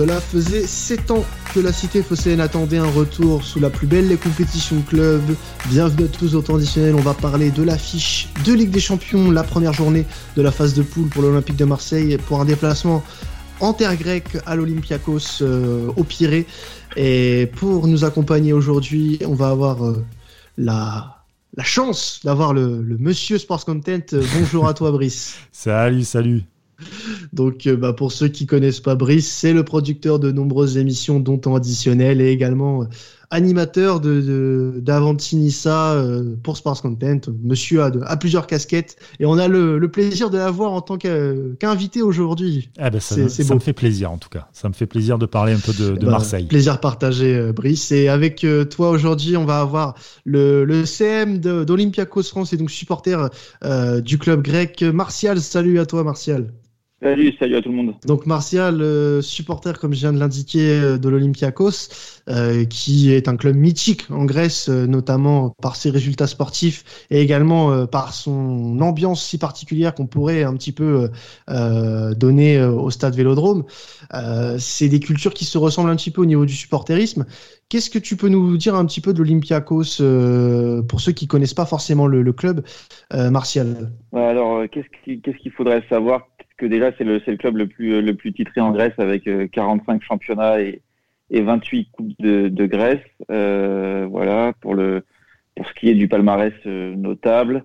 Cela faisait 7 ans que la cité phocéenne attendait un retour sous la plus belle des compétitions club. Bienvenue à tous au temps additionnel, on va parler de l'affiche de Ligue des Champions, la première journée de la phase de poule pour l'Olympique de Marseille pour un déplacement en terre grecque à l'Olympiakos euh, au Pirée. Et pour nous accompagner aujourd'hui, on va avoir euh, la, la chance d'avoir le, le monsieur Sports Content. Bonjour à toi Brice. Salut, salut. Donc, euh, bah, pour ceux qui connaissent pas Brice, c'est le producteur de nombreuses émissions, dont en additionnel, et également euh, animateur de d'Avantinissa euh, pour Sports Content. Monsieur a, a, plusieurs casquettes et on a le, le plaisir de l'avoir en tant qu'invité aujourd'hui. Ah ben ça, ça me fait plaisir en tout cas. Ça me fait plaisir de parler un peu de, de bah, Marseille. Plaisir partagé, Brice. Et avec toi aujourd'hui, on va avoir le, le CM d'Olympiakos France et donc supporter du club grec. Martial, salut à toi Martial. Salut, salut à tout le monde. Donc Martial, euh, supporter comme je viens de l'indiquer euh, de l'Olympiakos, euh, qui est un club mythique en Grèce, notamment par ses résultats sportifs et également par son ambiance si particulière qu'on pourrait un petit peu donner au stade Vélodrome. C'est des cultures qui se ressemblent un petit peu au niveau du supporterisme. Qu'est-ce que tu peux nous dire un petit peu de l'Olympiakos pour ceux qui connaissent pas forcément le, le club, Martial? Alors, qu'est-ce qu'il faudrait savoir que déjà c'est le, le, club le plus, le plus titré en Grèce avec 45 euh, championnats et, et 28 coupes de, de Grèce. Euh, voilà pour le pour ce qui est du palmarès euh, notable.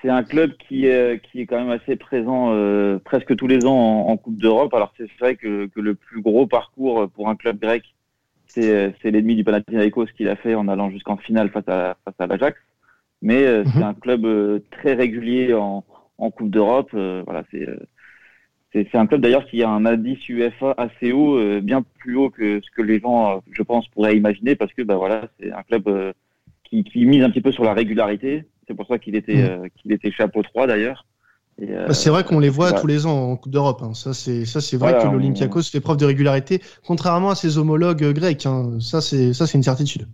C'est un club qui est qui est quand même assez présent euh, presque tous les ans en, en Coupe d'Europe. Alors c'est vrai que, que, le plus gros parcours pour un club grec, c'est l'ennemi du Panathinaikos qu'il a fait en allant jusqu'en finale face à face à l'Ajax. Mais euh, c'est mhm. un club très régulier en en Coupe d'Europe. voilà, c'est c'est un club d'ailleurs qui a un indice UEFA assez haut, euh, bien plus haut que ce que les gens, euh, je pense, pourraient imaginer, parce que bah voilà, c'est un club euh, qui, qui, mise un petit peu sur la régularité. C'est pour ça qu'il était, mmh. qu'il était chapeau 3 d'ailleurs. Bah, c'est vrai qu'on les voit tous les ans en Coupe d'Europe. Hein. Ça, c'est ça, c'est vrai que l'Olympiakos fait preuve de régularité, contrairement à ses homologues grecs. Hein. Ça, c'est ça, c'est une certitude.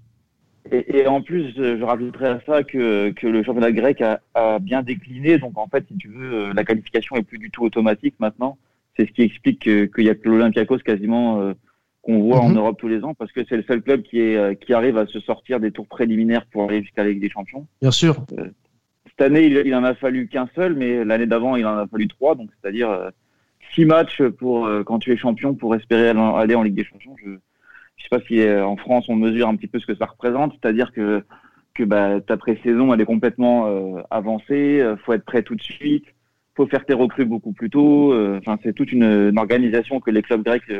Et, et, en plus, je, rajouterais à ça que, que le championnat grec a, a, bien décliné. Donc, en fait, si tu veux, euh, la qualification est plus du tout automatique maintenant. C'est ce qui explique qu'il y a que l'Olympiakos quasiment euh, qu'on voit en mhm. Europe tous les ans, parce que c'est le seul club qui, est, euh, qui arrive à se sortir des tours préliminaires pour aller jusqu'à la Ligue des Champions. Bien sûr. cette année, il, il en a fallu qu'un seul, mais l'année d'avant, il en a fallu trois. Donc, c'est-à-dire six matchs pour quand tu es champion pour espérer aller en Ligue des Champions. Je, je sais pas si euh, en France on mesure un petit peu ce que ça représente, c'est-à-dire que que bah, ta pré-saison elle est complètement euh, avancée, euh, faut être prêt tout de suite, faut faire tes recrues beaucoup plus tôt. Euh, enfin, c'est toute une, organisation que les clubs grecs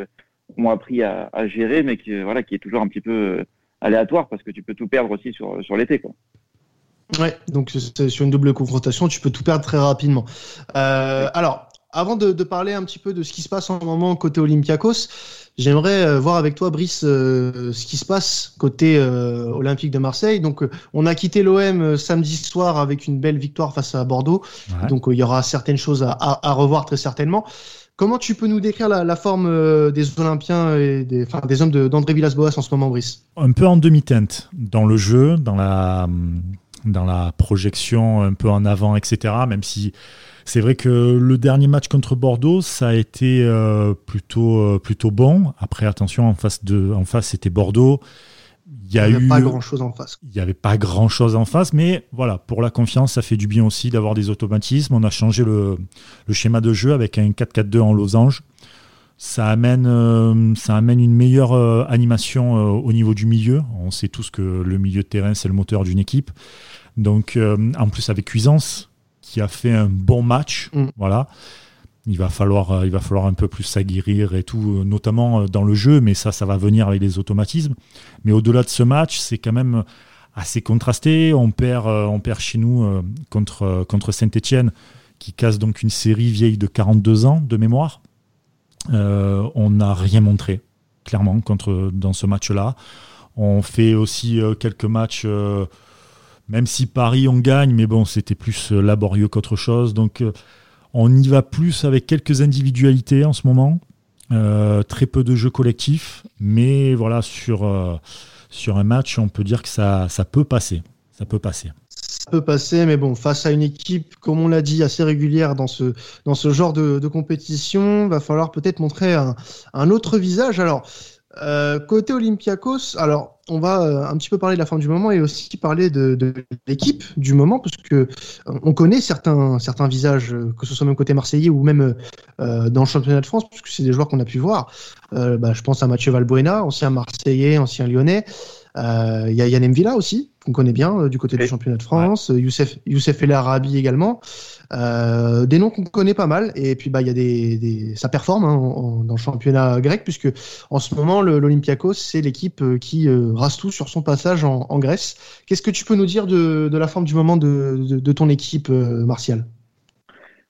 ont appris à, à, gérer, mais qui voilà qui est toujours un petit peu aléatoire parce que tu peux tout perdre aussi sur sur l'été quoi. Ouais, donc sur une double confrontation, tu peux tout perdre très rapidement. Alors, avant de, de, parler un petit peu de ce qui se passe en ce moment côté Olympiakos, j'aimerais euh, voir avec toi, Brice, euh, ce qui se passe côté euh, Olympique de Marseille. Donc, on a quitté l'OM samedi soir avec une belle victoire face à Bordeaux. Ouais. Donc, il y aura certaines choses à, à, à, revoir très certainement. Comment tu peux nous décrire la, la forme des Olympiens et des, enfin, des hommes d'André Villas-Boas en ce moment, Brice? Un peu en demi-teinte dans le jeu, dans la, dans la projection un peu en avant, etc. Même si c'est vrai que le dernier match contre Bordeaux, ça a été euh, plutôt, euh, plutôt bon. Après, attention, en face, de, en face c'était Bordeaux. Il y a eu pas grand chose en face. Il n'y avait pas grand chose en face, mais voilà, pour la confiance, ça fait du bien aussi d'avoir des automatismes. On a changé le, le schéma de jeu avec un 4-4-2 en losange. Ça amène, euh, ça amène une meilleure euh, animation euh, au niveau du milieu. On sait tous que le milieu de terrain, c'est le moteur d'une équipe. Donc, en plus, avec Cuisance, qui a fait un bon match. Mm. Voilà. Il va, falloir, il va falloir un peu plus s'aguerrir et tout, notamment dans le jeu, mais ça, ça va venir avec les automatismes. Mais au-delà de ce match, c'est quand même assez contrasté. On perd, on perd chez nous contre, contre Saint-Etienne, qui casse donc une série vieille de 42 ans de mémoire. Euh, on n'a rien montré, clairement, contre, dans ce match-là. On fait aussi quelques matchs même si Paris, on gagne, mais bon, c'était plus euh, laborieux qu'autre chose. Donc, euh, on y va plus avec quelques individualités en ce moment. Euh, très peu de jeux collectifs. Mais voilà, sur, euh, un match, on peut dire que ça peut passer. Ça peut passer. Ça peut passer, mais bon, face à une équipe, comme on l'a dit, assez régulière dans ce, dans ce genre de, de compétition, va falloir peut-être montrer un, un autre visage. Alors, euh, côté Olympiakos, alors on va euh, un petit peu parler de la fin du moment et aussi parler de, l'équipe du moment parce que euh, on connaît certains certains visages, que ce soit même côté marseillais ou même dans le championnat de France, puisque c'est des joueurs qu'on a pu voir. Bah, je pense à Mathieu Valbuena, ancien marseillais, ancien lyonnais. Il y a Yann Villa aussi, qu'on connaît bien du côté du championnat de France. Ouais. Youssef Youssef El Arabi également. Euh, des noms qu'on connaît pas mal et puis bah il y a des, des, ça performe hein, en, dans le championnat grec puisque en ce moment l'Olympiakos c'est l'équipe qui euh, rase tout sur son passage en, en Grèce. Qu'est-ce que tu peux nous dire de, de la forme du moment de, de, de ton équipe euh, Martial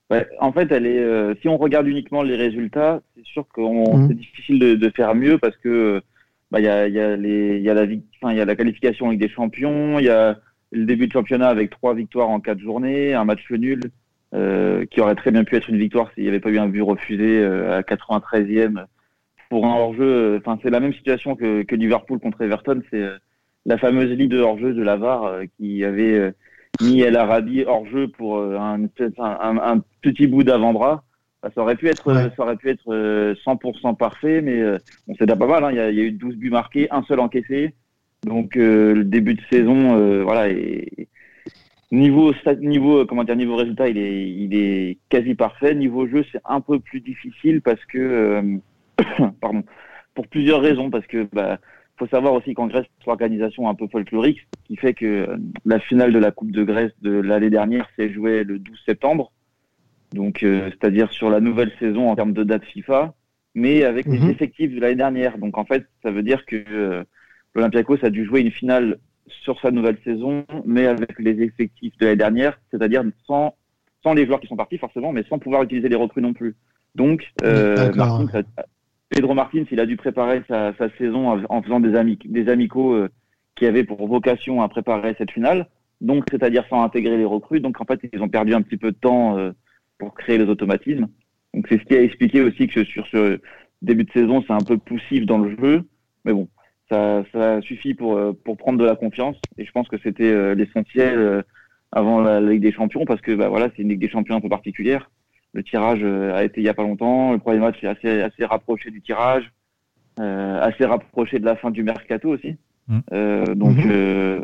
ouais, En fait, elle est. Euh, si on regarde uniquement les résultats, c'est sûr que mmh. c'est difficile de, de, faire mieux parce que bah il y a, y a les y a la enfin y a la qualification avec des champions, il y a le début de championnat avec trois victoires en quatre journées, un match nul euh, qui aurait très bien pu être une victoire s'il n'y avait pas eu un but refusé euh, à 93e pour un hors-jeu. Enfin, c'est la même situation que, que Liverpool contre Everton. C'est euh, la fameuse ligne de hors-jeu de Lavar euh, qui avait mis El Arabi hors-jeu pour un, un, un, petit bout d'avant-bras. Ça aurait pu être, ouais. ça aurait pu être 100% parfait, mais bon, c'est déjà pas mal. Hein. Il, y a, il, y a, eu 12 buts marqués, un seul encaissé. Donc le début de saison, voilà, est, Niveau, niveau, euh, comment dire, niveau résultat, il est, il est quasi parfait. Niveau jeu, c'est un peu plus difficile parce que, euh, pardon, pour plusieurs raisons. Parce que, bah, faut savoir aussi qu'en Grèce, l'organisation un peu folklorique, ce qui fait que euh, la finale de la Coupe de Grèce de l'année dernière s'est jouée le 12 septembre. Donc, euh, c'est-à-dire sur la nouvelle saison en termes de date FIFA, mais avec mm -hmm. les effectifs de l'année dernière. Donc, en fait, ça veut dire que euh, l'Olympiakos a dû jouer une finale sur sa nouvelle saison, mais avec les effectifs de l'année dernière, c'est-à-dire sans, sans les joueurs qui sont partis forcément, mais sans pouvoir utiliser les recrues non plus. Donc, euh, Martins, Pedro Martins, il a dû préparer sa, sa saison en faisant des, ami des amicaux euh, qui avaient pour vocation à préparer cette finale, donc c'est-à-dire sans intégrer les recrues. Donc en fait, ils ont perdu un petit peu de temps euh, pour créer les automatismes. Donc c'est ce qui a expliqué aussi que sur ce début de saison, c'est un peu poussif dans le jeu, mais bon, ça, ça suffit pour, euh, pour prendre de la confiance. Et je pense que c'était euh, l'essentiel euh, avant la Ligue des Champions parce que bah, voilà, c'est une Ligue des Champions un peu particulière. Le tirage a été il y a pas longtemps. Le premier match est assez, assez rapproché du tirage, euh, assez rapproché de la fin du mercato aussi. Mmh. Euh, donc, mmh. euh,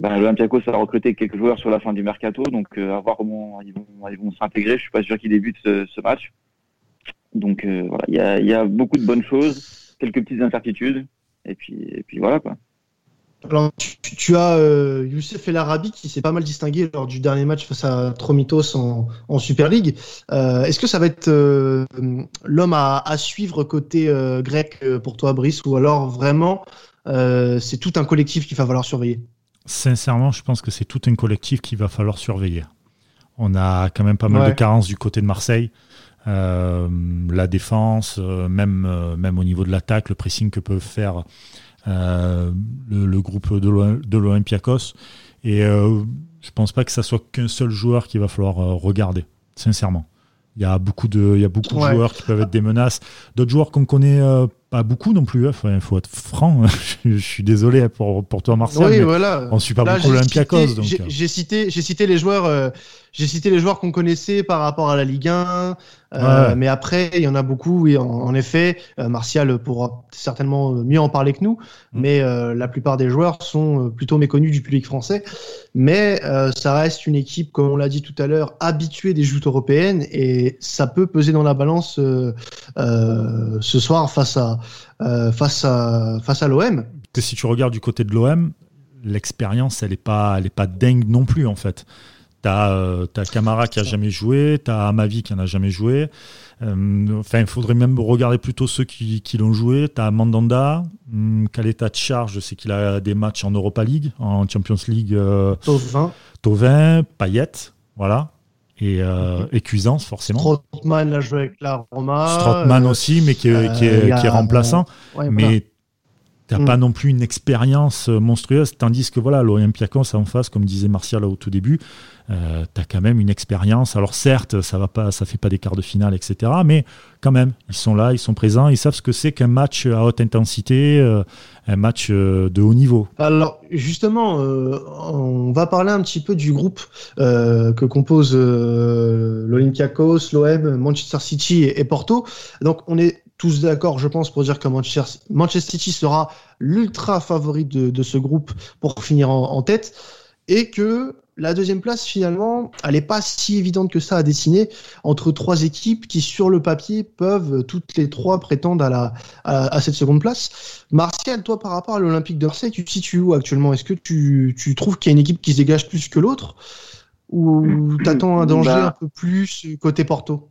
bah, l'Olympiakos a recruté quelques joueurs sur la fin du mercato. Donc, euh, à voir comment ils vont, ils vont s'intégrer. Je suis pas sûr qu'ils débutent ce, ce, match. Donc, voilà, il y a, y a beaucoup de bonnes choses, quelques petites incertitudes. Et puis, et puis voilà quoi. Alors, tu, tu as euh, Youssef El Arabi qui s'est pas mal distingué lors du dernier match face à Tromitos en, en Super League. Euh, Est-ce que ça va être euh, l'homme à, à, suivre côté euh, grec euh, pour toi, Brice, ou alors vraiment euh, c'est tout un collectif qu'il va falloir surveiller? Sincèrement, je pense que c'est tout un collectif qu'il va falloir surveiller. On a quand même pas mal ouais. de carences du côté de Marseille. Euh, la défense, euh, même, euh, même au niveau de l'attaque, le pressing que peuvent faire le, le, groupe de l'Olympiakos. Et je pense pas que ça soit qu'un seul joueur qu'il va falloir regarder, sincèrement. Il y a beaucoup de, il y a beaucoup ouais. de joueurs qui peuvent être des menaces. D'autres joueurs qu'on connaît euh, pas beaucoup non plus. Il hein. faut être franc. je, suis désolé pour, pour toi, Marcel. Oui, voilà. On suit pas Là, beaucoup l'Olympiakos. J'ai cité, j'ai cité les joueurs, euh, j'ai cité les joueurs qu'on connaissait par rapport à la Ligue 1. Euh, ouais. Mais après, il y en a beaucoup. Oui, en, en effet, euh, Martial pourra certainement mieux en parler que nous. Mmh. Mais euh, la plupart des joueurs sont plutôt méconnus du public français. Mais ça reste une équipe, comme on l'a dit tout à l'heure, habituée des joutes européennes et ça peut peser dans la balance ce soir face à face à face à l'OM. Que si tu regardes du côté de l'OM, l'expérience, elle est pas, elle est pas dingue non plus en fait. T'as euh, as Camara qui a jamais joué, t'as Amavi qui en a jamais joué. Euh, enfin, il faudrait même regarder plutôt ceux qui, qui l'ont joué. T'as Mandanda, hum, Caleta Charge, je sais qu'il a des matchs en Europa League, en Champions League. Euh, Tovin. Tovin, Payet, voilà. Et, euh, et Cuisance, forcément. Strootman a joué avec la Roma. Strootman aussi, mais qui est, qui est, qui est remplaçant. Ouais, mais T'as mm. pas non plus une expérience monstrueuse, tandis que voilà, l'Olympiakos en face, comme disait Martial au tout début, euh, tu as quand même une expérience. Alors certes, ça va pas, ça fait pas des quarts de finale, etc. Mais quand même, ils sont là, ils sont présents, ils savent ce que c'est qu'un match à haute intensité, euh, un match euh, de haut niveau. Alors justement, euh, on va parler un petit peu du groupe que compose l'Olympiakos, l'OM, Manchester City et, Porto. Donc on est tous d'accord, je pense, pour dire que Manchester, Manchester City sera l'ultra favori de, de, ce groupe pour finir en, en tête et que la deuxième place, finalement, elle n'est pas si évidente que ça à dessiner entre trois équipes qui, sur le papier, peuvent toutes les trois prétendre à, la, à, cette seconde place. Martial, toi, par rapport à l'Olympique de Marseille, tu te situes où actuellement? Est-ce que tu, tu trouves qu'il y a une équipe qui se dégage plus que l'autre? Ou t'attends un danger bah. un peu plus côté Porto?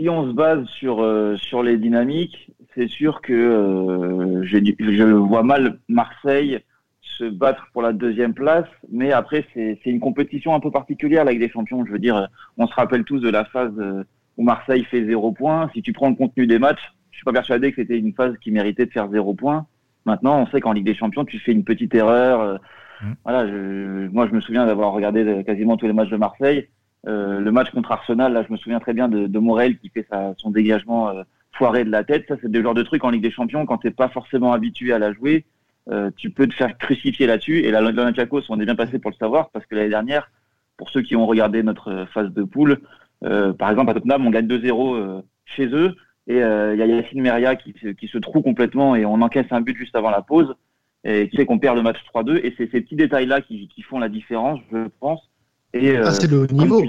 Si on se base sur, euh, sur les dynamiques, c'est sûr que euh, je vois mal Marseille se battre pour la deuxième place, mais après c'est une compétition un peu particulière avec des champions. Je veux dire, on se rappelle tous de la phase euh, où Marseille fait zéro point. Si tu prends le contenu des matchs, je suis pas persuadé que c'était une phase qui méritait de faire zéro point. Maintenant, on sait qu'en Ligue des Champions, tu fais une petite erreur. Mmh. Voilà, je, moi je me souviens d'avoir regardé quasiment tous les matchs de Marseille. Euh, le match contre Arsenal, là, je me souviens très bien de, de Morel qui fait son dégagement euh, foiré de la tête. Ça, c'est des genres de trucs en Ligue des Champions quand t'es pas forcément habitué à la jouer. Euh, tu peux te faire crucifier là-dessus. Et l'Olympiakos, on est bien passé pour le savoir, parce que l'année dernière, pour ceux qui ont regardé notre phase de poule, par exemple à Tottenham, on gagne 2-0 euh, chez eux, et il y a Yacine Meria qui, se trouve complètement, et on encaisse un but juste avant la pause, et qui fait qu'on perd le match 3-2. Et c'est ces petits détails-là qui, font la différence, je pense. Et, ah, c'est le niveau.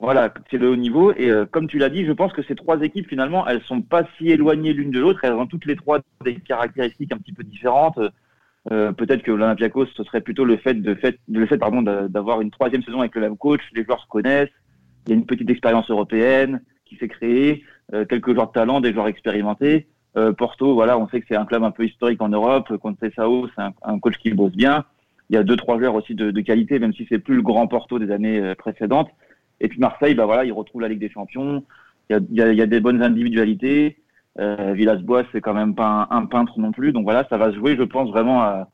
Voilà, c'est le haut niveau. Et euh, comme tu l'as dit, je pense que ces trois équipes, finalement, elles sont pas si éloignées l'une de l'autre. Elles ont toutes les trois des caractéristiques un petit peu différentes. Euh, Peut-être que l'Olympiakos, ce serait plutôt le fait de fait, le fait pardon d'avoir une troisième saison avec le même coach. Les joueurs se connaissent. Il y a une petite expérience européenne qui s'est créée. Euh, quelques joueurs de talent, des joueurs expérimentés. Euh, Porto, voilà, on sait que c'est un club un peu historique en Europe. Conte Sao, c'est un, un, coach qui bosse bien. Il y a deux trois joueurs aussi de, de qualité, même si c'est plus le grand Porto des années précédentes. Et puis Marseille, bah voilà, il retrouve la Ligue des Champions. Il y a, il y a, il y a des bonnes individualités. Euh, Villas-Boas, c'est quand même pas un, peintre non plus. Donc voilà, ça va se jouer, je pense, vraiment à,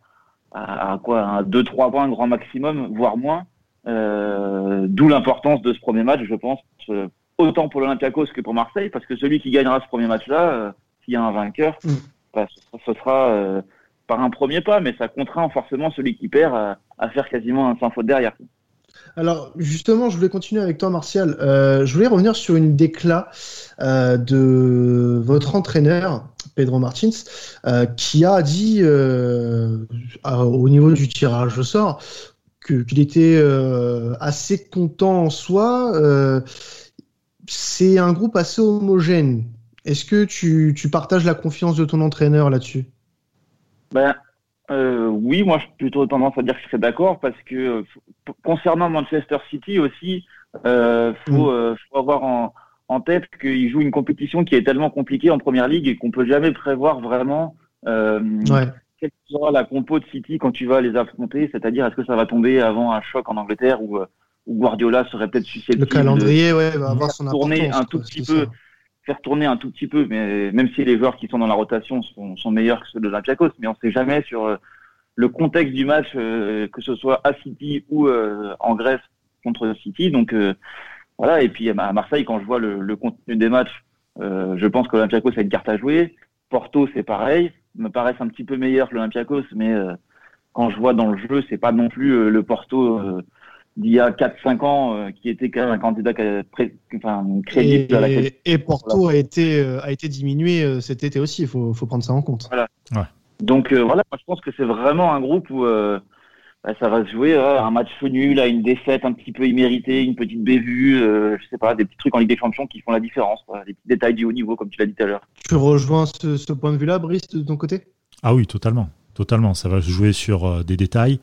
à, à quoi? Un 2-3 points grand maximum, voire moins. Euh, D'où l'importance de ce premier match, je pense, euh, autant pour l'Olympiakos que pour Marseille, parce que celui qui gagnera ce premier match-là, euh, s'il y a un vainqueur, mm. bah, ce, sera euh, par un premier pas, mais ça contraint forcément celui qui perd à, à faire quasiment un sans faute derrière. Alors justement, je voulais continuer avec toi, Martial. Euh, je voulais revenir sur une déclat euh, de votre entraîneur, Pedro Martins, euh, qui a dit au niveau du tirage au sort qu'il était assez content en soi. C'est un groupe assez homogène. Est-ce que tu, partages la confiance de ton entraîneur là-dessus? Ben, euh, oui, moi, j'ai plutôt tendance à dire que je serais d'accord parce que euh, concernant Manchester City aussi, euh, faut, mm. euh, faut avoir en, en tête qu'ils jouent une compétition qui est tellement compliquée en première ligue et qu'on peut jamais prévoir vraiment euh, ouais. quelle sera la compo de City quand tu vas les affronter. C'est-à-dire, est-ce que ça va tomber avant un choc en Angleterre ou où Guardiola serait peut-être susceptible le calendrier, de, ouais, va avoir son tourner un tout petit peu. Ça faire tourner un tout petit peu, mais même si les joueurs qui sont dans la rotation sont, sont meilleurs que ceux de l'Olympiakos, mais on ne sait jamais sur euh, le contexte du match, euh, que ce soit à City ou euh, en Grèce contre City. Donc voilà, et puis à Marseille, quand je vois le, le contenu des matchs, je pense que l'Olympiakos a une carte à jouer. Porto, c'est pareil, me paraissent un petit peu meilleurs que l'Olympiakos, mais quand je vois dans le jeu, c'est pas non plus le Porto d'il y a 4-5 ans euh, qui était quand même un candidat enfin, crédible et, à la Et Porto a été, euh, a été diminué euh, cet été aussi, il faut, faut, prendre ça en compte. Voilà. Ouais. Donc voilà, moi, je pense que c'est vraiment un groupe où bah, ça va se jouer un match nul, à une défaite un petit peu imméritée, une petite bévue, je sais pas, des petits trucs en Ligue des Champions qui font la différence, quoi, des petits détails du haut niveau, comme tu l'as dit tout à l'heure. Tu rejoins ce, ce point de vue-là, Brice, de ton côté? Ah oui, totalement. Totalement. Ça va se jouer sur des détails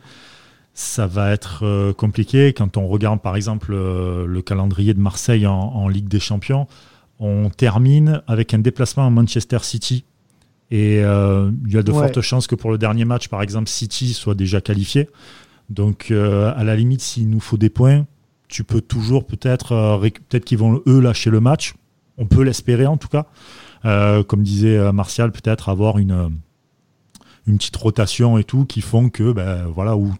ça va être euh, compliqué. Quand on regarde par exemple euh, le calendrier de Marseille en, Ligue des Champions, on termine avec un déplacement à Manchester City. Et euh, il y a de fortes chances que pour le dernier match, par exemple, City soit déjà qualifié. Donc, à la limite, s'il nous faut des points, tu peux toujours peut-être, peut-être qu'ils vont eux lâcher le match. On peut l'espérer en tout cas. comme disait Martial, peut-être avoir une une petite rotation et tout qui font que, ben, voilà, où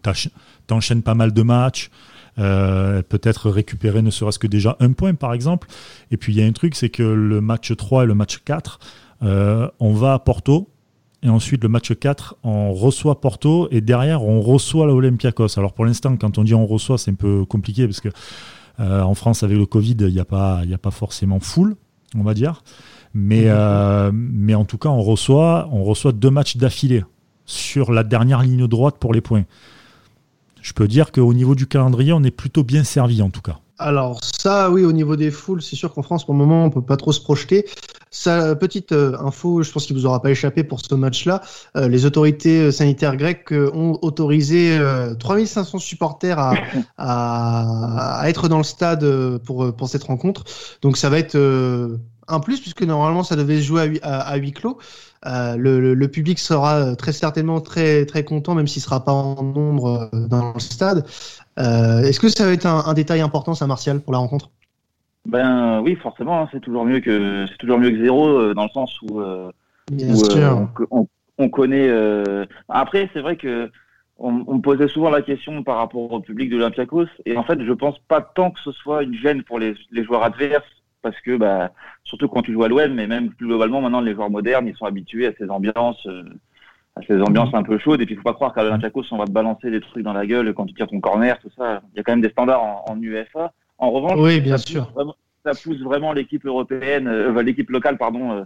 t'enchaînes pas mal de matchs. Euh, peut-être récupérer ne serait-ce que déjà un point par exemple. Et puis il y a un truc, c'est que le match 3 et le match 4, euh, on va à Porto, et ensuite le match 4, on reçoit Porto, et derrière on reçoit l'Olympiakos. Alors pour l'instant, quand on dit on reçoit, c'est un peu compliqué, parce que euh, en France, avec le Covid, il n'y a, pas, a pas forcément full, on va dire. Mais, mais en tout cas, on reçoit, on reçoit deux matchs d'affilée sur la dernière ligne droite pour les points je peux dire qu'au niveau du calendrier, on est plutôt bien servi en tout cas. Alors ça, oui, au niveau des foules, c'est sûr qu'en France, pour le moment, on peut pas trop se projeter. Ça, petite euh, info, je pense qu'il vous aura pas échappé pour ce match-là. Euh, les autorités euh, sanitaires grecques ont autorisé 3500 supporters à, à, être dans le stade pour, pour cette rencontre. Donc ça va être un plus, puisque normalement, ça devait se jouer à, à huis clos. Euh, le, public sera euh, très certainement très très content, même s'il sera pas en nombre euh, dans le stade. Est-ce que ça va être un, détail important, ça, Martial, pour la rencontre? Ben oui, forcément, hein, c'est toujours mieux que c'est toujours mieux que zéro dans le sens où, On, connaît. Après, c'est vrai que on, me posait souvent la question par rapport au public de l'Olympiakos, et en fait, je pense pas tant que ce soit une gêne pour les joueurs adverses parce que bah, surtout quand tu joues à l'OM, mais même plus globalement maintenant les joueurs modernes, ils sont habitués à ces ambiances, euh, à ces ambiances un peu chaudes. Et puis il faut pas croire qu'à l'Olympiakos on va te balancer des trucs dans la gueule quand tu tires ton corner, tout ça. Il y a quand même des standards en, UFA. En revanche, oui, bien ça sûr. Pousse ça pousse vraiment l'équipe européenne, euh, l'équipe locale, pardon. Euh,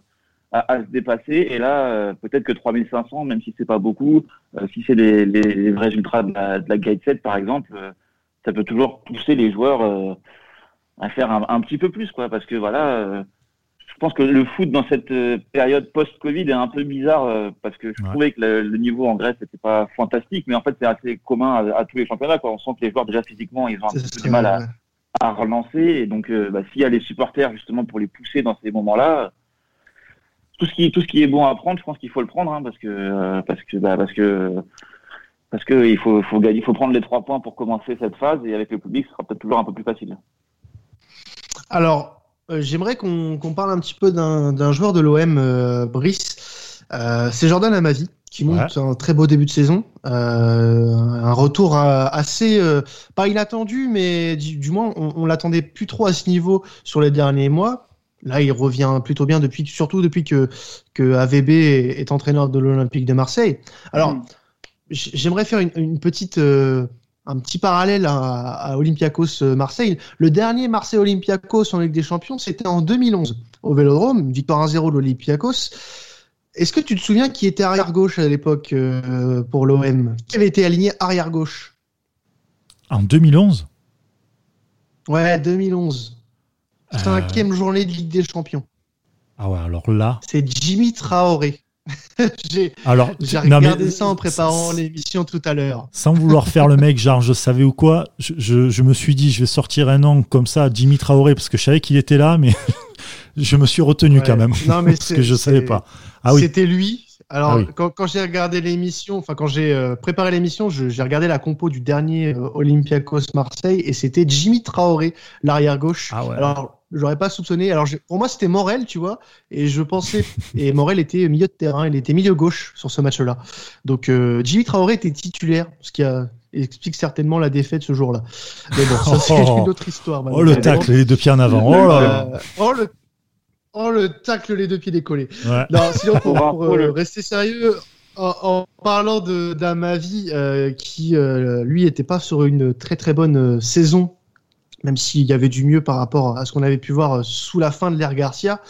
à, se dépasser et là peut-être que 3500 même si c'est pas beaucoup si c'est les, les, vrais ultras de la, de la Gate 7 par exemple ça peut toujours pousser les joueurs à faire un, petit peu plus, quoi, parce que voilà, euh, je pense que le foot dans cette euh, période post-Covid est un peu bizarre euh, parce que je trouvais que le, niveau en Grèce n'était pas fantastique, mais en fait c'est assez commun à, tous les championnats. Quoi. On sent que les joueurs déjà physiquement ils ont un peu du mal à, à, relancer, et donc bah, s'il y a les supporters justement pour les pousser dans ces moments-là, tout ce qui tout ce qui est bon à prendre, je pense qu'il faut le prendre, hein, parce que parce que bah, parce que parce que il faut faut il faut prendre les trois points pour commencer cette phase, et avec le public, ce sera peut-être toujours un peu plus facile. Alors, euh, j'aimerais qu'on parle un petit peu d'un joueur de l'OM, euh, Brice. Euh, c'est Jordan Amavi qui monte un très beau début de saison. un retour assez, pas inattendu, mais du, moins, on, l'attendait plus trop à ce niveau sur les derniers mois. Là, il revient plutôt bien depuis, surtout depuis que, que AVB est, entraîneur de l'Olympique de Marseille. Alors, mm. j'aimerais faire une, petite un petit parallèle à, Olympiakos euh, Marseille. Le dernier Marseille Olympiakos en Ligue des Champions, c'était en 2011 au Vélodrome, victoire 1-0 de l'Olympiakos. Est-ce que tu te souviens qui était arrière gauche à l'époque euh, pour l'OM Qui avait été aligné arrière gauche? En 2011 Ouais, 2011. Cinquième euh... journée de Ligue des Champions. Ah ouais, alors là. C'est Jimmy Traoré. j'ai regardé ça en préparant l'émission tout à l'heure. Sans vouloir faire le mec, genre je savais ou quoi, je, me suis dit je vais sortir un nom comme ça, Jimmy Traoré, parce que je savais qu'il était là, mais je me suis retenu quand même. Non, mais parce que je savais pas. Ah oui. C'était lui. Alors, ah quand, j'ai regardé l'émission, enfin, quand j'ai euh, préparé l'émission, j'ai regardé la compo du dernier euh, Olympiakos Marseille et c'était Jimmy Traoré, l'arrière gauche. Ah ouais. Alors, j'aurais pas soupçonné. Alors pour moi c'était Morel, tu vois, et je pensais et Morel était milieu de terrain, il était milieu gauche sur ce match-là. Donc euh, Jimmy Traoré était titulaire, ce qui a explique certainement la défaite ce jour-là. Mais bon, ça c'est une autre histoire. Oh le tacle, les deux pieds en avant. Oh là là. Euh, oh le Oh le tacle, les deux pieds décollés. Non, sinon pour, euh, rester sérieux, en, parlant d'Amavi, euh, qui lui était pas sur une très très bonne saison même s'il y avait du mieux par rapport à ce qu'on avait pu voir sous la fin de l'ère Garcia.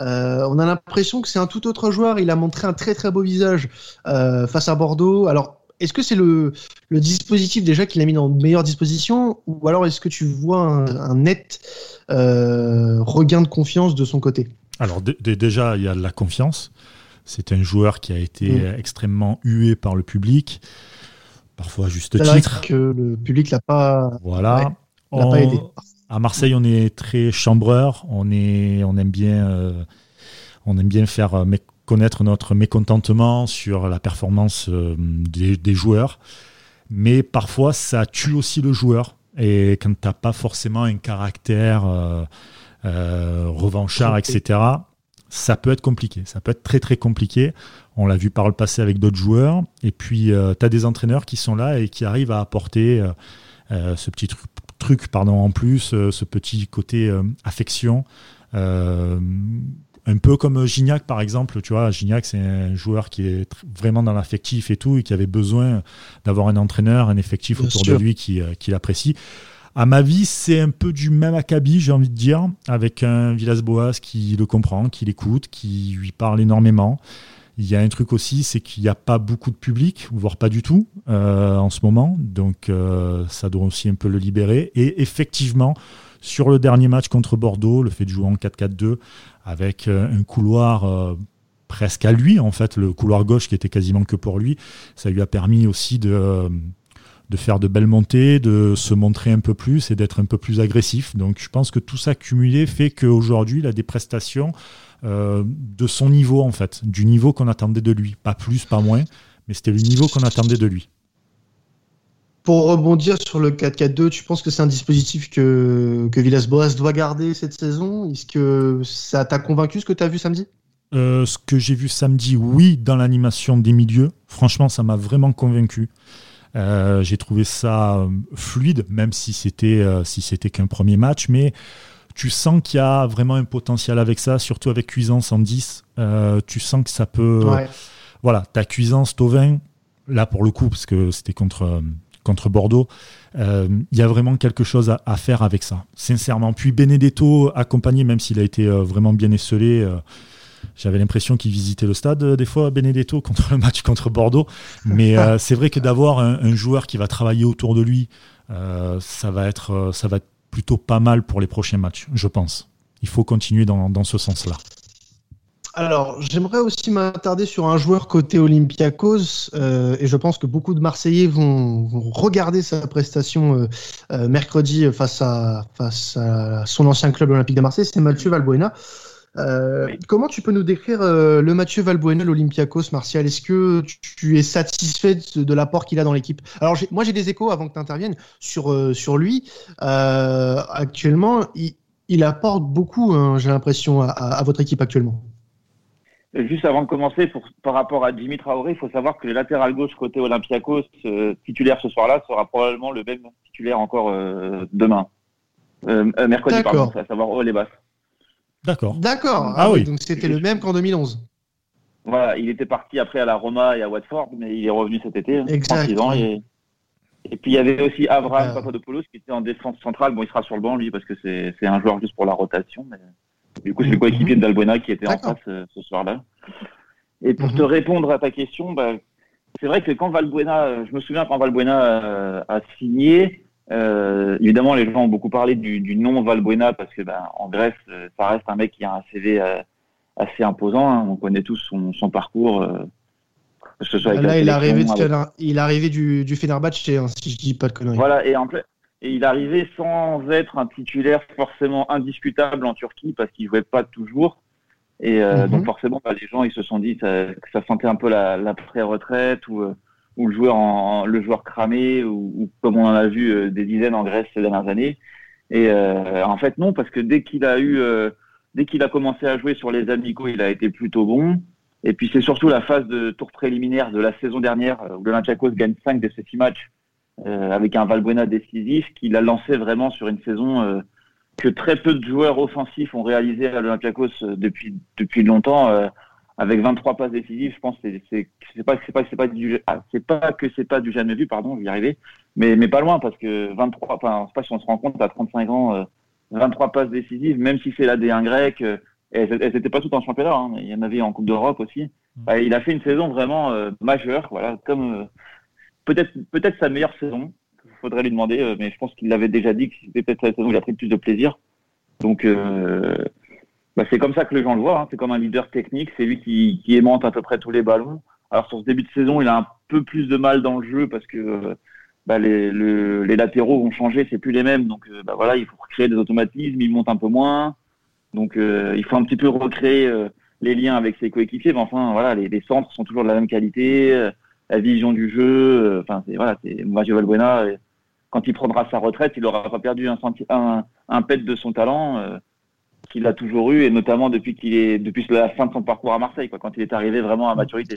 Euh, on a l'impression que c'est un tout autre joueur. Il a montré un très très beau visage euh, face à Bordeaux. Alors, est-ce que c'est le, dispositif déjà qu'il a mis dans de meilleures dispositions ou alors est-ce que tu vois un, net euh, regain de confiance de son côté? Alors déjà, il y a de la confiance. C'est un joueur qui a été mm. extrêmement hué par le public, parfois juste titre. que le public l'a pas. Voilà. À Marseille, on est très chambreur. On, est, on, aime, bien, euh, on aime bien faire euh, connaître notre mécontentement sur la performance euh, des, joueurs. Mais parfois, ça tue aussi le joueur. Et quand tu n'as pas forcément un caractère revanchard, etc., ça peut être compliqué. Ça peut être très très compliqué. On l'a vu par le passé avec d'autres joueurs. Et puis, tu as des entraîneurs qui sont là et qui arrivent à apporter ce petit truc, truc pardon, en plus, ce petit côté affection. un peu comme Gignac par exemple, tu vois, Gignac c'est un joueur qui est vraiment dans l'affectif et tout, et qui avait besoin d'avoir un entraîneur, un effectif autour de lui qui, qui l'apprécie. À ma vie, c'est un peu du même acabit, j'ai envie de dire, avec un Villas-Boas qui le comprend, qui l'écoute, qui lui parle énormément. Il y a un truc aussi, c'est qu'il n'y a pas beaucoup de public, voire pas du tout, euh, en ce moment. Donc, euh, ça doit aussi un peu le libérer. Et effectivement, sur le dernier match contre Bordeaux, le fait de jouer en 4-4-2, avec euh, un couloir presque à lui, en fait, le couloir gauche qui était quasiment que pour lui, ça lui a permis aussi de faire de belles montées, de se montrer un peu plus et d'être un peu plus agressif. Donc je pense que tout ça cumulé fait qu'aujourd'hui, il a des euh, de son niveau, en fait, du niveau qu'on attendait de lui. Pas plus, pas moins, mais c'était le niveau qu'on attendait de lui. Pour rebondir sur le 4-4-2, tu penses que c'est un dispositif que, que Villas-Boas doit garder cette saison? Est-ce que ça t'a convaincu ce que tu as vu samedi? Euh, Ce que j'ai vu samedi, oui, dans l'animation des milieux. Franchement, ça m'a vraiment convaincu. Euh, j'ai trouvé ça fluide, même si c'était euh, si c'était qu'un premier match, mais tu sens qu'il y a vraiment un potentiel avec ça, surtout avec Cuisance en 10. tu sens que ça peut. Voilà, ta Cuisance, Tovin, là pour le coup, parce que c'était contre, contre Bordeaux, il y a vraiment quelque chose à, à, faire avec ça, sincèrement. Puis Benedetto, accompagné, même s'il a été vraiment bien esselé j'avais l'impression qu'il visitait le stade euh, des fois, Benedetto, contre le match contre Bordeaux. Mais euh, c'est vrai que d'avoir un, joueur qui va travailler autour de lui, euh, ça, va être, ça va être plutôt pas mal pour les prochains matchs, je pense. Il faut continuer dans, dans ce sens-là. Alors, j'aimerais aussi m'attarder sur un joueur côté Olympiakos, et je pense que beaucoup de Marseillais vont, regarder sa prestation mercredi face à, face à son ancien club olympique de Marseille, c'est Mathieu Valbuena. Euh, comment tu peux nous décrire euh, le Mathieu Valbuena, l'Olympiakos, Martial? Est-ce que tu, es satisfait de, l'apport qu'il a dans l'équipe? Alors, moi, j'ai des échos avant que tu interviennes sur, euh, sur lui. actuellement, il, apporte beaucoup, hein, j'ai l'impression, à, votre équipe actuellement. Juste avant de commencer, pour, par rapport à Jimmy Traoré, il faut savoir que le latéral gauche côté Olympiakos, titulaire ce soir-là, sera probablement le même titulaire encore demain. mercredi, pardon, à savoir Olebas. D'accord. D'accord. Ah, oui. Donc c'était le même qu'en 2011. Voilà, il était parti après à la Roma et à Watford, mais il est revenu cet été. Exactement. Et, et puis il y avait aussi Abraham Papadopoulos qui était en défense centrale. Bon, il sera sur le banc lui parce que c'est un joueur juste pour la rotation. Mais... Du coup, c'est le coéquipier d'Albuena qui était en face euh, ce soir-là. Et pour te mhm. répondre à ta question, bah, c'est vrai que quand Valbuena, euh, je me souviens quand Valbuena euh, a signé, euh, évidemment, les gens ont beaucoup parlé du, du nom Valbuena parce que ben, en Grèce, euh, ça reste un mec qui a un CV euh, assez imposant. Hein. On connaît tous son, son parcours. Euh, ce soit Là, il est, arrivé il est arrivé du, du Fenerbahçe, hein, si je dis pas de conneries. Voilà, et, en et il est arrivé sans être un titulaire forcément indiscutable en Turquie parce qu'il jouait pas toujours. Et euh, donc mhm. forcément, bah, les gens ils se sont dit que ça sentait un peu la, la pré-retraite ou ou le joueur en, le joueur cramé ou, comme on en a vu euh, des dizaines en Grèce ces dernières années. Et euh, en fait non parce que dès qu'il a eu euh, dès qu'il a commencé à jouer sur les amicaux, il a été plutôt bon. Et puis c'est surtout la phase de tour préliminaire de la saison dernière où l'Olympiakos gagne 5 de ses 6 matchs avec un Valbuena décisif qui l'a lancé vraiment sur une saison que très peu de joueurs offensifs ont réalisé à l'Olympiakos depuis depuis longtemps avec 23 passes décisives, je pense que c'est c'est pas c'est pas c'est pas du ah, c'est pas que c'est pas du jamais vu pardon, je vais y arriver, mais mais pas loin parce que 23 enfin je sais pas si on se rend compte à 35 ans 23 euh, passes décisives même si c'est la D1 grec euh, elles n'étaient pas toutes en championnat, hein, il y en avait en Coupe d'Europe aussi. Mm. Bah, il a fait une saison vraiment euh, majeure, voilà, comme peut-être peut-être sa meilleure saison. Faudrait lui demander, mais je pense qu'il l'avait déjà dit que c'était peut-être sa saison où il a pris plus de plaisir. Donc bah, c'est comme ça que les gens le voient. Hein. C'est comme un leader technique. C'est lui qui, qui aimante à peu près tous les ballons. Alors sur ce début de saison, il a un peu plus de mal dans le jeu parce que bah, les, les latéraux vont changer, c'est plus les mêmes. Donc euh, bah, voilà, il faut recréer des automatismes. Il monte un peu moins. Donc euh, il faut un petit peu recréer euh, les liens avec ses coéquipiers. Mais enfin voilà, les, les, centres sont toujours de la même qualité. la vision du jeu. Enfin c'est voilà, c'est Mario Valbuena. Quand il prendra sa retraite, il n'aura pas perdu un, un, un pet de son talent qu'il a toujours eu, et notamment depuis qu'il est depuis la fin de son parcours à Marseille, quoi, quand il est arrivé vraiment à maturité.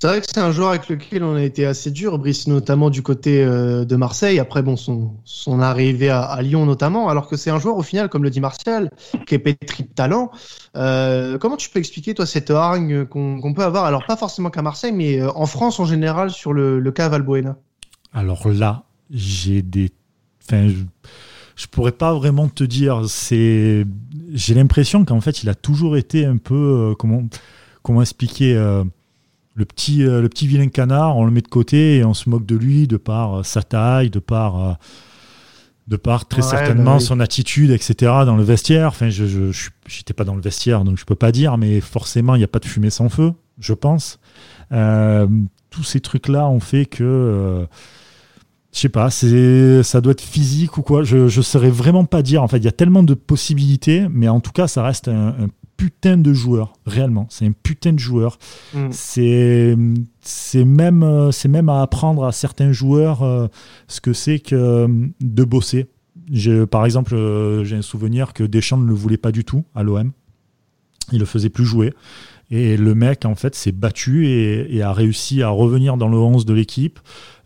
C'est vrai que c'est un joueur avec lequel on a été assez dur, Brice, notamment du côté euh, de Marseille. Après, bon, son, son arrivée à, Lyon notamment, alors que c'est un joueur au final, comme le dit Martial, qui est pétri de talent. Euh, comment tu peux expliquer, toi, cette hargne qu'on peut avoir, alors pas forcément qu'à Marseille, mais euh, en France en général, sur le, le cas Valbuena Alors là, j'ai des. Enfin, je, je pourrais pas vraiment te dire. C'est. J'ai l'impression qu'en fait, il a toujours été un peu. comment, comment expliquer le petit, euh, le petit vilain canard, on le met de côté et on se moque de lui de par euh, sa taille, de par, euh, de par très certainement bah son attitude, etc. dans le vestiaire. Enfin, je n'étais pas dans le vestiaire, donc je peux pas dire, mais forcément, il n'y a pas de fumée sans feu, je pense. tous ces trucs-là ont fait que je sais pas, c'est ça doit être physique ou quoi. Je ne saurais vraiment pas dire. En fait, il y a tellement de possibilités, mais en tout cas, ça reste un, un putain de joueur, réellement. C'est un putain de joueur. Mm. C'est c'est même euh, c'est même à apprendre à certains joueurs euh, ce que c'est que euh, de bosser. Par exemple, j'ai un souvenir que Deschamps ne le voulait pas du tout à l'OM. Il le faisait plus jouer. Et le mec, en fait, s'est battu et, a réussi à revenir dans le 11 de l'équipe,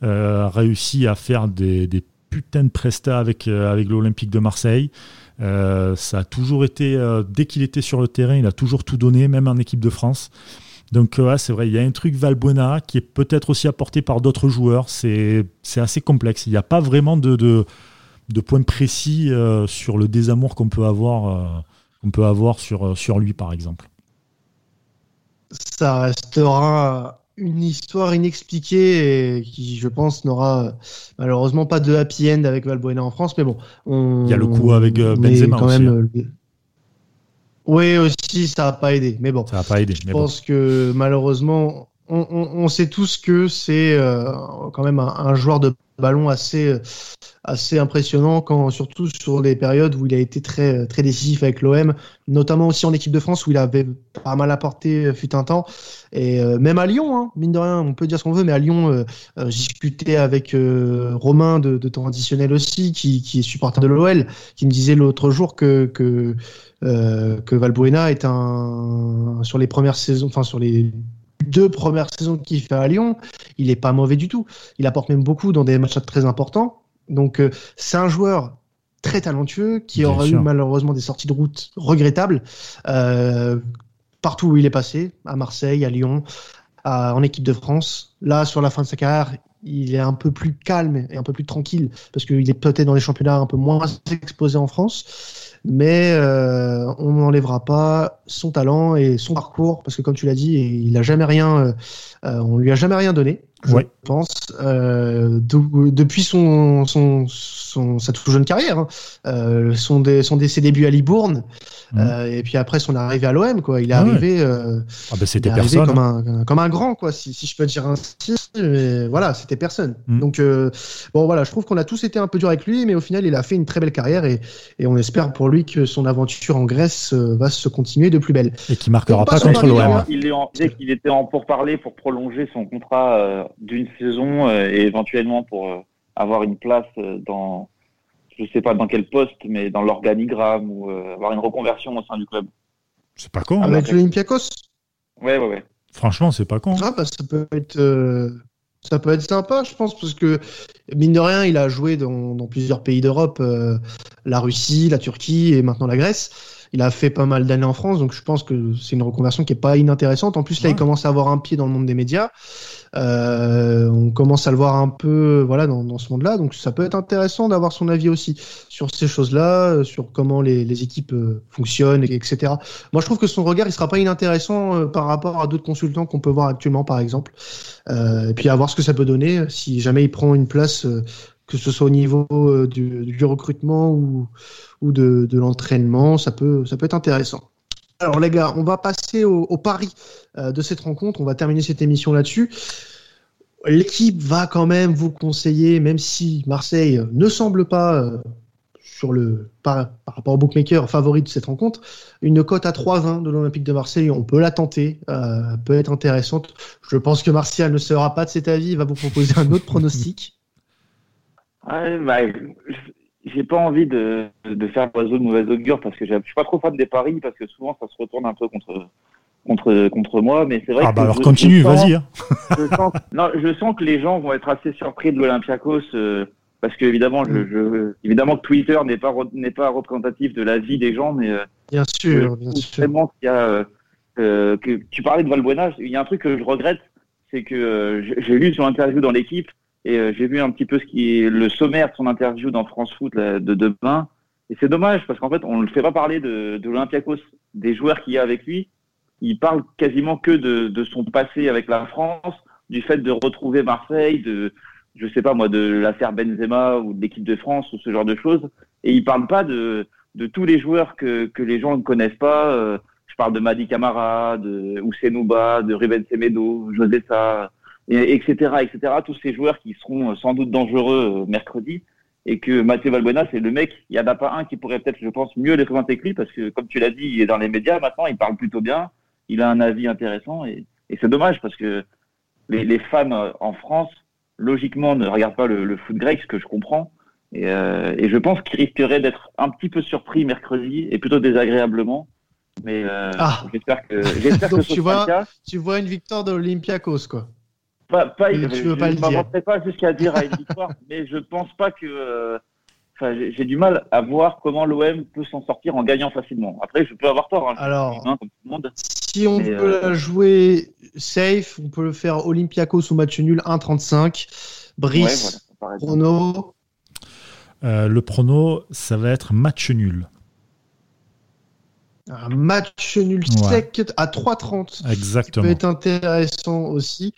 a réussi à faire des, putains de prestats avec, avec l'Olympique de Marseille. Euh, ça a toujours été, euh, dès qu'il était sur le terrain, il a toujours tout donné, même en équipe de France. Donc euh, c'est vrai, il y a un truc Valbuena qui est peut-être aussi apporté par d'autres joueurs. C'est assez complexe. Il n'y a pas vraiment de, de, points précis sur le désamour qu'on peut avoir, qu'on peut avoir sur lui, par exemple. Ça restera une histoire inexpliquée et qui, je pense, n'aura malheureusement pas de happy end avec Valbuena en France. Mais bon, on, il y a le coup avec euh, Benzema quand Même, hein. euh, Oui, aussi, ça n'a pas aidé. Mais bon, ça n'a pas aidé. Je pense que malheureusement, on, sait tous que c'est euh, quand même un, joueur de ballon assez assez impressionnant, surtout sur des périodes où il a été très, très décisif avec l'OM, notamment aussi en équipe de France où il avait pas mal apporté euh, fut un temps. Et euh, même à Lyon, hein, mine de rien, on peut dire ce qu'on veut, mais à Lyon, j'ai discuté avec Romain de, temps additionnel aussi, qui, est supporter de l'OL, qui me disait l'autre jour que, que, que Valbuena est un. sur les premières saisons, enfin sur les deux premières saisons qu'il fait à Lyon, il est pas mauvais du tout. Il apporte même beaucoup dans des matchs très importants. Donc euh, c'est un joueur très talentueux qui aura eu malheureusement des sorties de route regrettables euh, partout où il est passé, à Marseille, à Lyon, en équipe de France. Là, sur la fin de sa carrière, il est un peu plus calme et un peu plus tranquille parce qu'il est peut-être dans les championnats un peu moins exposés en France. Mais euh, on n'enlèvera pas son talent et son parcours parce que comme tu l'as dit, il n'a jamais rien, on lui a jamais rien donné je pense, euh, depuis son, son, son, sa toute jeune carrière. Hein. Euh, son, son ses débuts à Libourne, mmh. euh, et puis après son arrivée à l'OM. Quoi. Il est ah arrivé, euh, ah bah c'était personne. Comme, un, comme un grand, quoi, si, si je peux dire ainsi. Mais voilà, c'était personne. Mmh. Donc, euh, bon, voilà, je trouve qu'on a tous été un peu dur avec lui, mais au final, il a fait une très belle carrière et, et on espère pour lui que son aventure en Grèce euh, va se continuer de plus belle. Et qui marquera pas contre l'OM. Il, il était en pourparler pour prolonger son contrat d'une saison euh, et éventuellement pour euh, avoir une place euh, dans, je sais pas dans quel poste, mais dans l'organigramme ou avoir une reconversion au sein du club. C'est pas con. Avec hein. l'Olympiakos Ouais, ouais, ouais. Franchement, c'est pas con. Ah, bah, ça peut être. Ça peut être sympa, je pense, parce que, mine de rien, il a joué dans, dans plusieurs pays d'Europe, la Russie, la Turquie et maintenant la Grèce il a fait pas mal d'années en France, donc je pense que c'est une reconversion qui est pas inintéressante. En plus, là, il commence à avoir un pied dans le monde des médias. Euh, on commence à le voir un peu, voilà, dans, dans ce monde-là. Donc, ça peut être intéressant d'avoir son avis aussi sur ces choses-là, euh, sur comment les, les équipes euh, fonctionnent, etc. Moi, je trouve que son regard, il sera pas inintéressant euh, par rapport à d'autres consultants qu'on peut voir actuellement, par exemple. Euh, et puis à voir ce que ça peut donner si jamais il prend une place que ce soit au niveau euh, du, recrutement ou, de, l'entraînement, ça peut, être intéressant. Alors les gars, on va passer au, pari euh, de cette rencontre, on va terminer cette émission là-dessus. L'équipe va quand même vous conseiller, même si Marseille ne semble pas, euh, par, rapport au bookmaker, favori de cette rencontre, une cote à 3-20 de l'Olympique de Marseille, on peut la tenter, peut être intéressante. Je pense que Martial ne sera pas de cet avis, il va vous proposer un autre pronostic. Bah, j'ai pas envie de, de faire l'oiseau de mauvaise augure parce que je suis pas trop fan des paris parce que souvent ça se retourne un peu contre contre contre moi mais c'est vrai ah que bah alors je- continue je sens- vas-y hein. je sens, non, je sens que les gens vont être assez surpris de l'Olympiakos euh, parce que évidemment, je, je- évidemment que Twitter n'est pas re- n'est pas représentatif de la vie des gens, mais euh, Bien sûr, bien sûr. vraiment qu'il y a euh, euh, que tu parlais de Valbuena, il y a un truc que je regrette, c'est que euh, j'ai- lu son interview dans l'équipe et euh, j'ai vu un petit peu ce qui est le sommaire de son interview dans France Foot là, de demain. Et c'est dommage parce qu'en fait, on ne le fait pas parler de, de l'Olympiakos, des joueurs qu'il y a avec lui. Il parle quasiment que de, de son passé avec la France, du fait de retrouver Marseille, de, je sais pas moi, de l'affaire Benzema ou de l'équipe de France ou ce genre de choses. Et il parle pas de, de tous les joueurs que, que les gens ne connaissent pas. Euh, je parle de Madi Camara, de Ousenouba, de Ruben Semedo, José Sa, et- etc., etc. Tous ces joueurs qui seront euh, sans doute dangereux euh, mercredi. Et que Mathieu Valbuena, c'est le mec, il n'y en a pas un qui pourrait peut-être, je pense, mieux les présenter que lui, parce que, comme tu l'as dit, il est dans les médias maintenant, il parle plutôt bien, il a un avis intéressant, et, et c'est dommage, parce que les, les fans euh, en France, logiquement, ne regardent pas le, le foot grec, ce que je comprends, et, euh, et je pense qu'il risquerait d'être un petit peu surpris mercredi, et plutôt désagréablement, mais euh, Ah. j'espère que, j'espère que ce tu vois, cas. Tu vois une victoire de l'Olympiakos, quoi. Pas, pas, je veux pas je le dire. m'avancerai pas jusqu'à dire à une victoire, mais je pense pas que. euh, Enfin, j'ai du mal à voir comment l'OM peut s'en sortir en gagnant facilement. Après, je peux avoir tort, hein, je Alors, humain comme tout le monde. si on Mais, peut euh, la jouer safe, on peut le faire Olympiakos ou match nul 1,35. Ouais, Brice, voilà, ça paraît bien. Prono. Euh, le prono ça va être match nul Un match nul Ouais. sec à 3,30. peut exactement être intéressant aussi.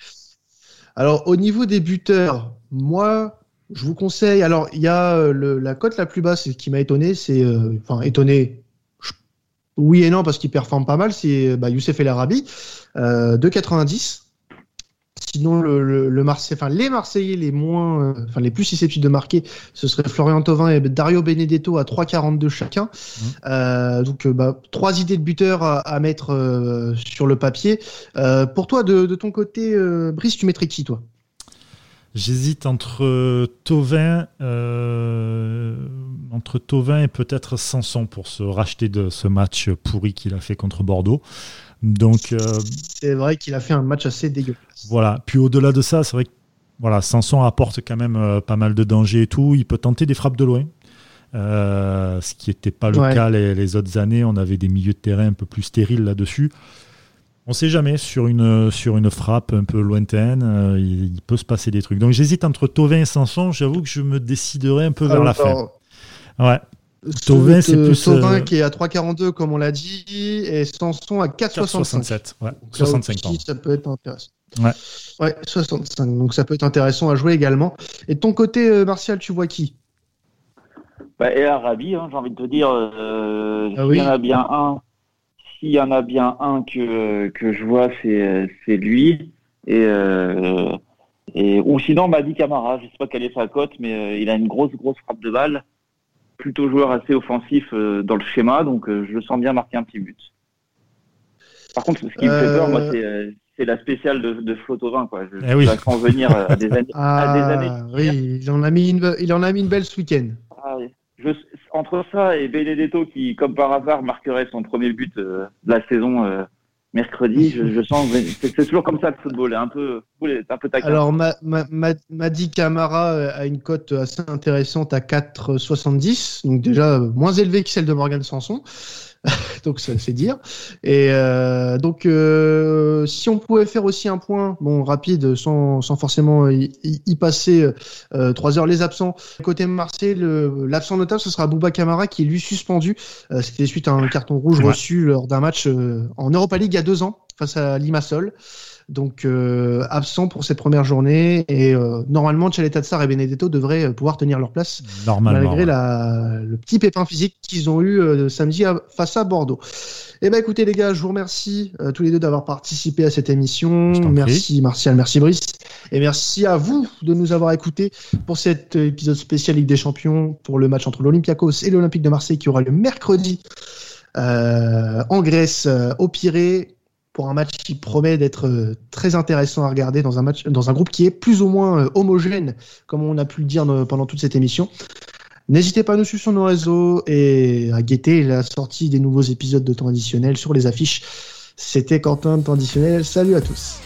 Alors, au niveau des buteurs, moi, je vous conseille. Alors, il y a euh, le- la cote la plus basse qui m'a étonné, c'est. euh, Enfin, étonné. Oui et non, parce qu'il performe pas mal, c'est bah, Youssef El Arabi, euh, 2,90. Sinon, le, le, le Marseille, enfin, les Marseillais les moins, euh, enfin, les plus susceptibles de marquer, ce serait Florian Thauvin et Dario Benedetto à 3,42 chacun. Euh, donc, euh, bah, trois idées de buteurs à, à mettre euh, sur le papier. Euh, pour toi, de, de ton côté, Brice, tu mettrais qui, toi? J'hésite entre Tovin, euh, entre Tovin et peut-être Sanson pour se racheter de ce match pourri qu'il a fait contre Bordeaux. Donc euh, C'est vrai qu'il a fait un match assez dégueulasse. voilà. Puis au-delà de ça, c'est vrai que voilà, Sanson apporte quand même euh, pas mal de dangers et tout. Il peut tenter des frappes de loin. Euh, ce qui n'était pas le Ouais. cas les, les autres années. On avait des milieux de terrain un peu plus stériles là-dessus. On sait jamais sur une, sur une frappe un peu lointaine, il, il peut se passer des trucs. Donc j'hésite entre Tovin et Sanson. J'avoue que je me déciderai un peu vers la fin. Ouais, Tovin, c'est plus, Thauvin euh, qui est à 3,42 comme on l'a dit, et Sanson à 4,65. 4,67. Ouais, Donc là 65 aussi, pardon. Ça peut être intéressant. Ouais. Ouais, 65. Donc ça peut être intéressant à jouer également. Et de ton côté, euh, Martial, tu vois qui? Bah, et Arabi, hein, j'ai envie de te dire, euh, Ah s'il oui. y en a bien un, s'il y en a bien un que, que je vois, c'est, c'est lui. Et, euh, et, ou sinon, Madi Camara, je sais pas quelle est sa cote, mais euh, il a une grosse, grosse frappe de balle. Plutôt joueur assez offensif euh, dans le schéma, donc euh, je le sens bien marquer un petit but. Par contre, ce qui me fait peur, moi, c'est, euh, c'est la spéciale de, de Flo Thauvin, quoi. Je, Eh oui. la sens venir à des années. à des années. Ah, oui, il en a mis une, il en a mis une belle ce week-end. Ah. Je, entre ça et Benedetto qui, comme par hasard, marquerait son premier but euh, de la saison euh, mercredi, je, je sens c'est toujours comme ça le football, un peu, un peu taquin. Alors, ma, ma- Madi Camara euh, a une cote assez intéressante à 4,70, donc déjà euh, moins élevée que celle de Morgan Sanson. donc, ça c'est dire. Et euh, donc, euh, si on pouvait faire aussi un point, bon, rapide, sans, sans forcément y, y- passer euh, trois heures, les absents. Côté Marseille, le- l'absent notable, ce sera Bouba Camara qui est lui suspendu. Euh, C'était suite à un carton rouge Ouais. reçu lors d'un match euh, en Europa League il y a deux ans face à Limassol. Donc euh, absent pour cette première journée et euh, normalement Tchaletatsar et Benedetto devraient euh, pouvoir tenir leur place malgré ouais. la, le petit pépin physique qu'ils ont eu euh, samedi à- face à Bordeaux. Eh ben écoutez les gars, je vous remercie tous les deux d'avoir participé à cette émission. Merci Martial, merci Brice et merci à vous de nous avoir écoutés pour cet épisode spécial Ligue des Champions pour le match entre l'Olympiakos et l'Olympique de Marseille qui aura lieu mercredi en Grèce au Pirée pour un match qui promet d'être euh, très intéressant à regarder dans un match, dans un groupe qui est plus ou moins euh, homogène, comme on a pu le dire euh, pendant toute cette émission. N'hésitez pas à nous suivre sur nos réseaux et à guetter la sortie des nouveaux épisodes de Temps additionnel sur les affiches. C'était Quentin de Temps additionnel. Salut à tous.